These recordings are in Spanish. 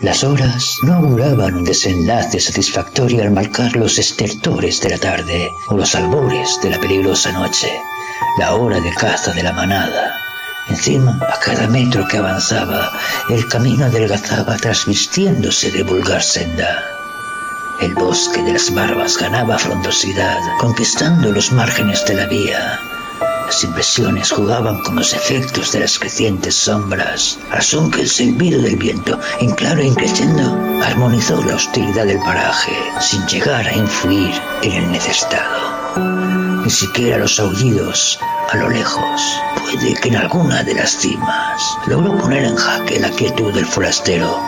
Las horas no auguraban un desenlace satisfactorio al marcar los estertores de la tarde o los albores de la peligrosa noche, la hora de caza de la manada. Encima, a cada metro que avanzaba, el camino adelgazaba trasvistiéndose de vulgar senda. El bosque de las barbas ganaba frondosidad, conquistando los márgenes de la vía, las impresiones jugaban con los efectos de las crecientes sombras, razón que el silbido del viento, en claro e increciendo, armonizó la hostilidad del paraje, sin llegar a influir en el necesitado. Ni siquiera los aullidos, a lo lejos, puede que en alguna de las cimas, logró poner en jaque la quietud del forastero,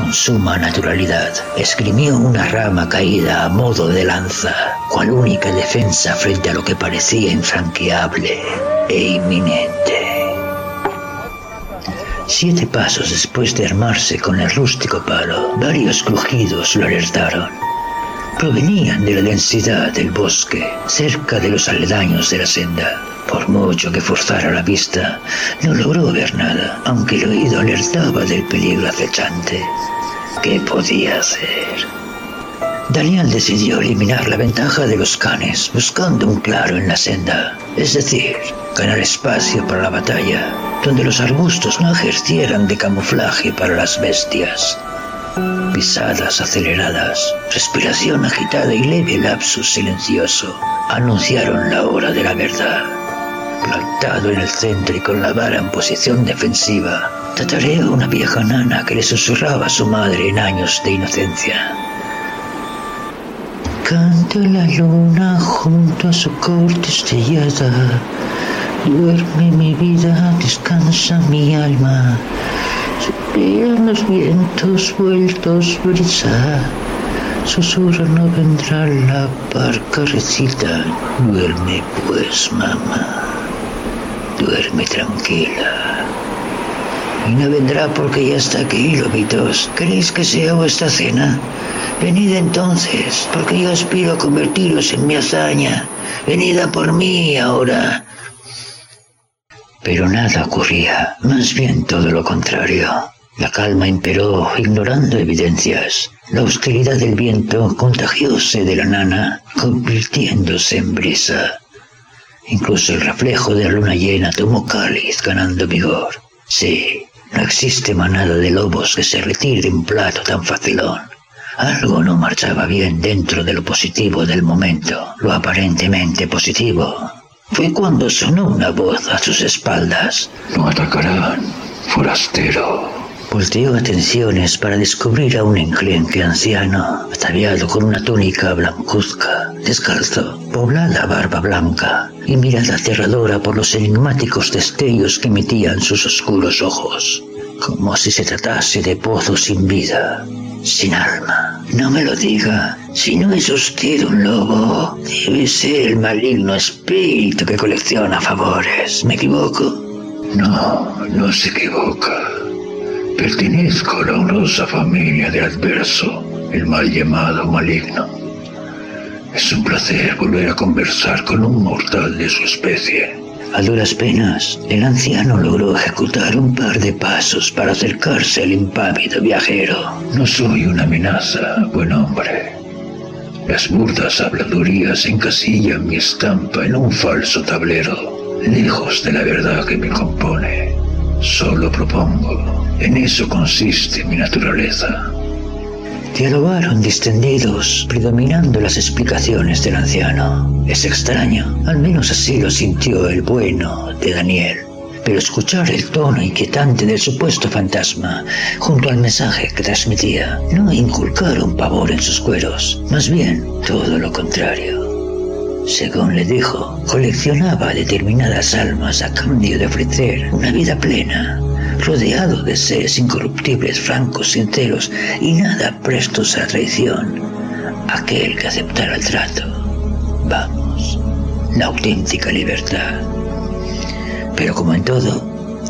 con suma naturalidad, esgrimió una rama caída a modo de lanza, cual única defensa frente a lo que parecía infranqueable e inminente. Siete pasos después de armarse con el rústico palo, varios crujidos lo alertaron. Provenían de la densidad del bosque, cerca de los aledaños de la senda. Por mucho que forzara la vista, no logró ver nada, aunque el oído alertaba del peligro acechante. ¿Qué podía hacer? Daniel decidió eliminar la ventaja de los canes, buscando un claro en la senda, es decir, ganar espacio para la batalla, donde los arbustos no ejercieran de camuflaje para las bestias. Pisadas aceleradas, respiración agitada y leve lapsus silencioso anunciaron la hora de la verdad plantado en el centro y con la vara en posición defensiva, tatareó una vieja nana que le susurraba a su madre en años de inocencia. Canta la luna junto a su corte estrellada. Duerme mi vida, descansa mi alma. Los vientos vueltos brisa. Susurra no vendrá la barca recita. Duerme pues, mamá duerme tranquila. Y no vendrá porque ya está aquí, lobitos. ¿Queréis que sea vuestra cena? Venid entonces, porque yo aspiro a convertiros en mi hazaña. Venid a por mí ahora. Pero nada ocurría, más bien todo lo contrario. La calma imperó, ignorando evidencias. La hostilidad del viento contagióse de la nana, convirtiéndose en brisa. Incluso el reflejo de la luna llena tomó cáliz, ganando vigor. Sí, no existe manada de lobos que se retire de un plato tan facilón. Algo no marchaba bien dentro de lo positivo del momento, lo aparentemente positivo. Fue cuando sonó una voz a sus espaldas. No atacarán, forastero. Volteó atenciones para descubrir a un enclenque anciano, ataviado con una túnica blancuzca, descalzo, poblada barba blanca y mirada aterradora por los enigmáticos destellos que emitían sus oscuros ojos, como si se tratase de pozos sin vida, sin alma. No me lo diga, si no es usted un lobo, debe ser el maligno espíritu que colecciona favores. ¿Me equivoco? No, no se equivoca. Pertenezco a la honrosa familia de Adverso, el mal llamado maligno. Es un placer volver a conversar con un mortal de su especie. A duras penas, el anciano logró ejecutar un par de pasos para acercarse al impávido viajero. No soy una amenaza, buen hombre. Las burdas habladurías encasillan mi estampa en un falso tablero, lejos de la verdad que me compone. Solo propongo. En eso consiste mi naturaleza. Dialogaron distendidos, predominando las explicaciones del anciano. Es extraño, al menos así lo sintió el bueno de Daniel. Pero escuchar el tono inquietante del supuesto fantasma junto al mensaje que transmitía no inculcaron pavor en sus cueros, más bien todo lo contrario. Según le dijo, coleccionaba determinadas almas a cambio de ofrecer una vida plena, rodeado de seres incorruptibles, francos, sinceros y nada prestos a traición. Aquel que aceptara el trato. Vamos, la auténtica libertad. Pero como en todo,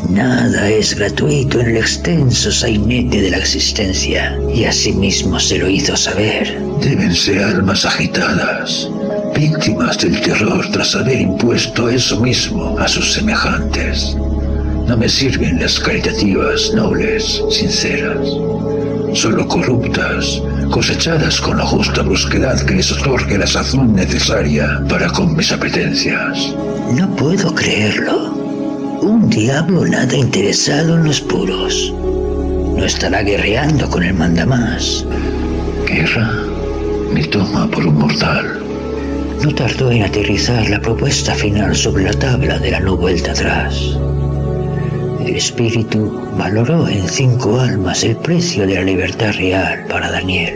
nada es gratuito en el extenso sainete de la existencia, y asimismo se lo hizo saber. Deben ser almas agitadas, víctimas del terror tras haber impuesto eso mismo a sus semejantes. No me sirven las caritativas, nobles, sinceras, solo corruptas, cosechadas con la justa brusquedad que les otorgue la sazón necesaria para con mis apetencias. No puedo creerlo. Un diablo nada interesado en los puros. No estará guerreando con el mandamás. Guerra me toma por un mortal. No tardó en aterrizar la propuesta final sobre la tabla de la no vuelta atrás. El espíritu valoró en cinco almas el precio de la libertad real para Daniel.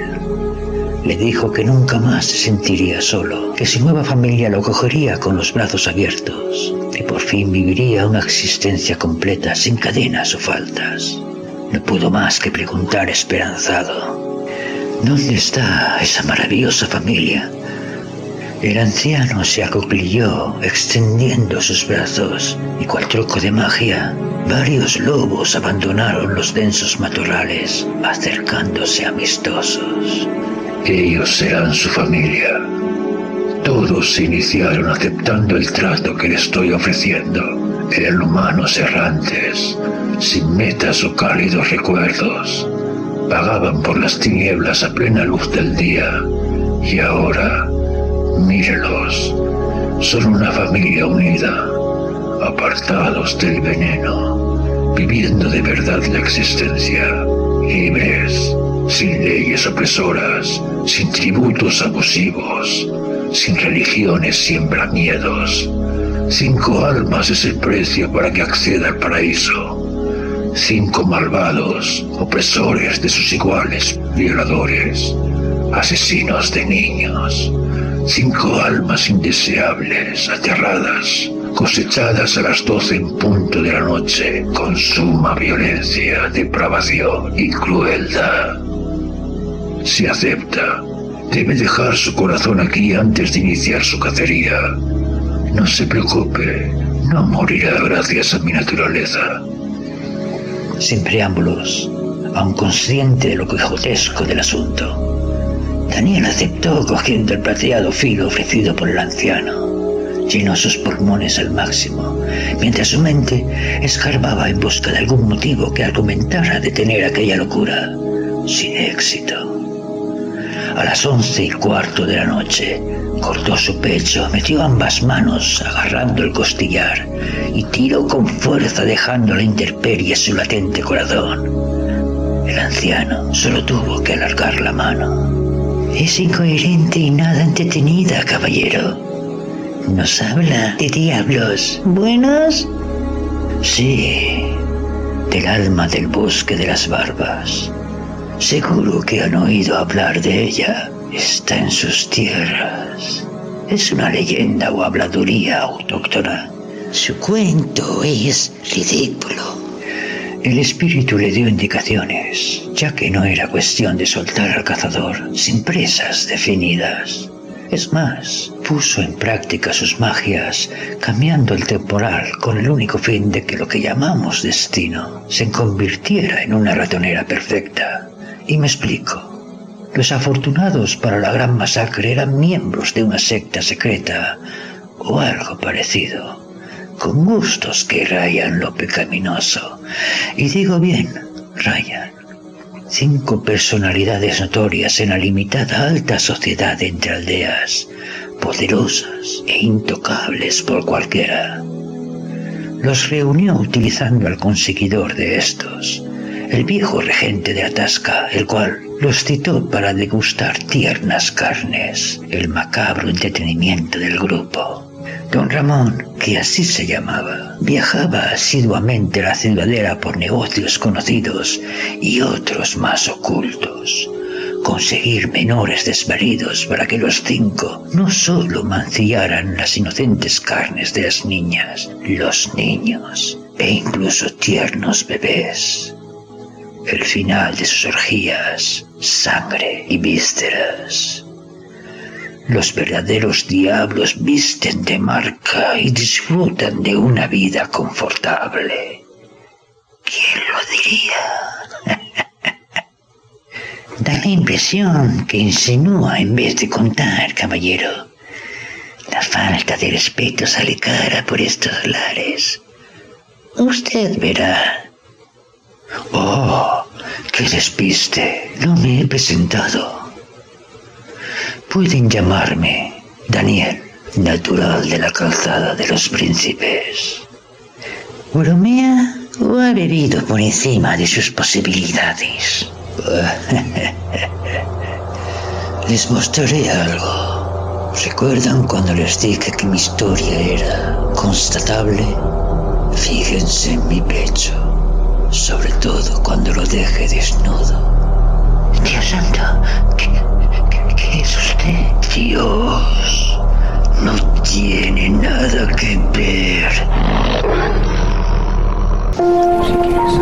Le dijo que nunca más se sentiría solo, que su nueva familia lo cogería con los brazos abiertos, que por fin viviría una existencia completa sin cadenas o faltas. No pudo más que preguntar esperanzado, ¿dónde está esa maravillosa familia? El anciano se acoclilló, extendiendo sus brazos, y cual truco de magia, varios lobos abandonaron los densos matorrales, acercándose amistosos. Ellos serán su familia. Todos se iniciaron aceptando el trato que le estoy ofreciendo. Eran humanos errantes, sin metas o cálidos recuerdos. Pagaban por las tinieblas a plena luz del día. Y ahora, mírelos, son una familia unida, apartados del veneno, viviendo de verdad la existencia, libres, sin leyes opresoras, sin tributos abusivos, sin religiones siembra miedos. Cinco almas es el precio para que acceda al paraíso. Cinco malvados, opresores de sus iguales, violadores, asesinos de niños. Cinco almas indeseables, aterradas, cosechadas a las doce en punto de la noche, con suma violencia, depravación y crueldad. Si acepta, debe dejar su corazón aquí antes de iniciar su cacería. No se preocupe, no morirá gracias a mi naturaleza. Sin preámbulos, aun consciente de lo quijotesco del asunto, Daniel aceptó cogiendo el plateado filo ofrecido por el anciano. Llenó sus pulmones al máximo, mientras su mente escarbaba en busca de algún motivo que argumentara detener aquella locura, sin éxito. A las once y cuarto de la noche, cortó su pecho, metió ambas manos agarrando el costillar y tiró con fuerza dejando la intemperie su latente corazón. El anciano solo tuvo que alargar la mano. Es incoherente y nada entretenida, caballero. Nos habla de diablos buenos. Sí, del alma del bosque de las barbas. Seguro que han oído hablar de ella. Está en sus tierras. Es una leyenda o habladuría autóctona. Su cuento es ridículo. El espíritu le dio indicaciones, ya que no era cuestión de soltar al cazador sin presas definidas. Es más, puso en práctica sus magias, cambiando el temporal con el único fin de que lo que llamamos destino se convirtiera en una ratonera perfecta. Y me explico. Los afortunados para la gran masacre eran miembros de una secta secreta o algo parecido, con gustos que rayan lo pecaminoso. Y digo bien, rayan. Cinco personalidades notorias en la limitada alta sociedad entre aldeas, poderosas e intocables por cualquiera. Los reunió utilizando al conseguidor de estos, el viejo regente de Atasca, el cual los citó para degustar tiernas carnes, el macabro entretenimiento del grupo. Don Ramón, que así se llamaba, viajaba asiduamente a la ciudadela por negocios conocidos y otros más ocultos. Conseguir menores desvalidos para que los cinco no solo mancillaran las inocentes carnes de las niñas, los niños e incluso tiernos bebés el final de sus orgías, sangre y vísceras. Los verdaderos diablos visten de marca y disfrutan de una vida confortable. ¿Quién lo diría? impresión que insinúa en vez de contar, caballero. La falta de respeto sale cara por estos lares. Usted verá. Oh, qué despiste. No me he presentado. Pueden llamarme Daniel, natural de la calzada de los príncipes. ¿Bromea o ha bebido por encima de sus posibilidades? Les mostraré algo. ¿Recuerdan cuando les dije que mi historia era constatable? Fíjense en mi pecho, sobre todo cuando lo deje desnudo. Dios santo, ¿qué, qué, qué es usted? Dios, no tiene nada que ver. Si quieres